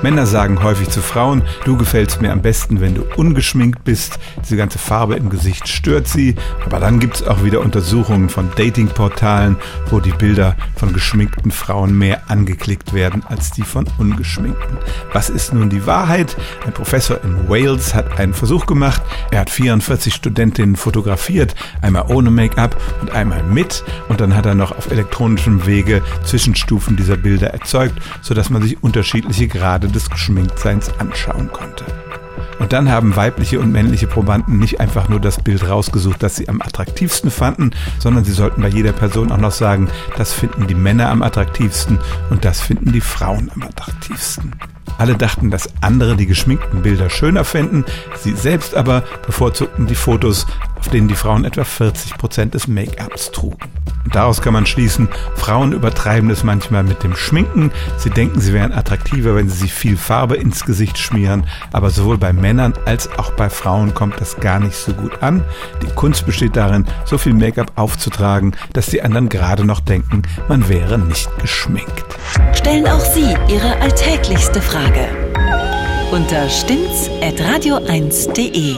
Männer sagen häufig zu Frauen, du gefällst mir am besten, wenn du ungeschminkt bist. Diese ganze Farbe im Gesicht stört sie. Aber dann gibt es auch wieder Untersuchungen von Datingportalen, wo die Bilder von geschminkten Frauen mehr angeklickt werden als die von ungeschminkten. Was ist nun die Wahrheit? Ein Professor in Wales hat einen Versuch gemacht. Er hat 44 Studentinnen fotografiert, einmal ohne Make-up und einmal mit. Und dann hat er noch auf elektronischem Wege Zwischenstufen dieser Bilder erzeugt, sodass man sich unterschiedliche Grade des Geschminktseins anschauen konnte. Und dann haben weibliche und männliche Probanden nicht einfach nur das Bild rausgesucht, das sie am attraktivsten fanden, sondern sie sollten bei jeder Person auch noch sagen, das finden die Männer am attraktivsten und das finden die Frauen am attraktivsten. Alle dachten, dass andere die geschminkten Bilder schöner fänden, sie selbst aber bevorzugten die Fotos, auf denen die Frauen etwa 40 Prozent des Make-ups trugen. Und daraus kann man schließen, Frauen übertreiben es manchmal mit dem Schminken. Sie denken, sie wären attraktiver, wenn sie sich viel Farbe ins Gesicht schmieren. Aber sowohl bei Männern als auch bei Frauen kommt das gar nicht so gut an. Die Kunst besteht darin, so viel Make-up aufzutragen, dass die anderen gerade noch denken, man wäre nicht geschminkt. Stellen auch Sie Ihre alltäglichste Frage unter stimmt's at radio1.de.